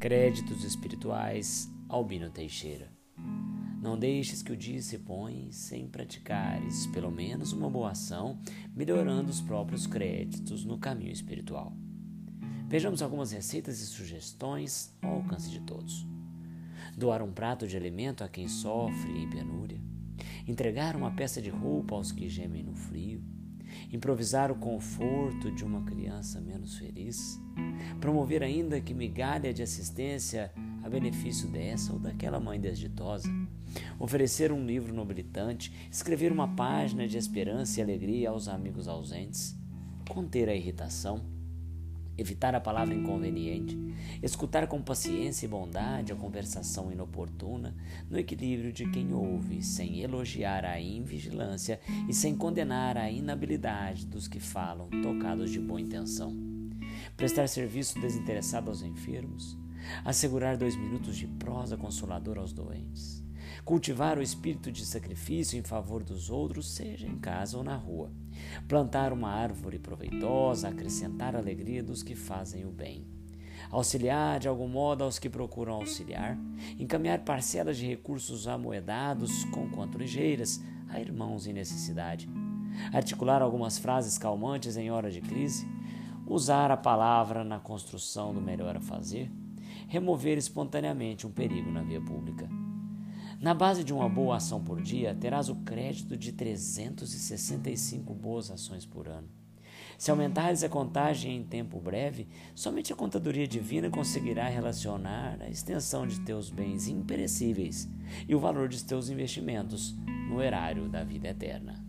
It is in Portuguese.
Créditos espirituais, Albino Teixeira. Não deixes que o dia se ponha sem praticares pelo menos uma boa ação, melhorando os próprios créditos no caminho espiritual. Vejamos algumas receitas e sugestões ao alcance de todos. Doar um prato de alimento a quem sofre em penúria. Entregar uma peça de roupa aos que gemem no frio improvisar o conforto de uma criança menos feliz, promover ainda que migalha de assistência a benefício dessa ou daquela mãe desditosa, oferecer um livro nobilitante, escrever uma página de esperança e alegria aos amigos ausentes, conter a irritação, evitar a palavra inconveniente, escutar com paciência e bondade a conversação inoportuna, no equilíbrio de quem ouve, sem elogiar a invigilância e sem condenar a inabilidade dos que falam, tocados de boa intenção. Prestar serviço desinteressado aos enfermos, assegurar dois minutos de prosa consoladora aos doentes. Cultivar o espírito de sacrifício em favor dos outros, seja em casa ou na rua, plantar uma árvore proveitosa, acrescentar a alegria dos que fazem o bem, auxiliar de algum modo aos que procuram auxiliar, encaminhar parcelas de recursos amoedados, com quanto ligeiras, a irmãos em necessidade, articular algumas frases calmantes em hora de crise, usar a palavra na construção do melhor a fazer, remover espontaneamente um perigo na via pública. Na base de uma boa ação por dia, terás o crédito de 365 boas ações por ano. Se aumentares a contagem em tempo breve, somente a contadoria divina conseguirá relacionar a extensão de teus bens imperecíveis e o valor de teus investimentos no erário da vida eterna.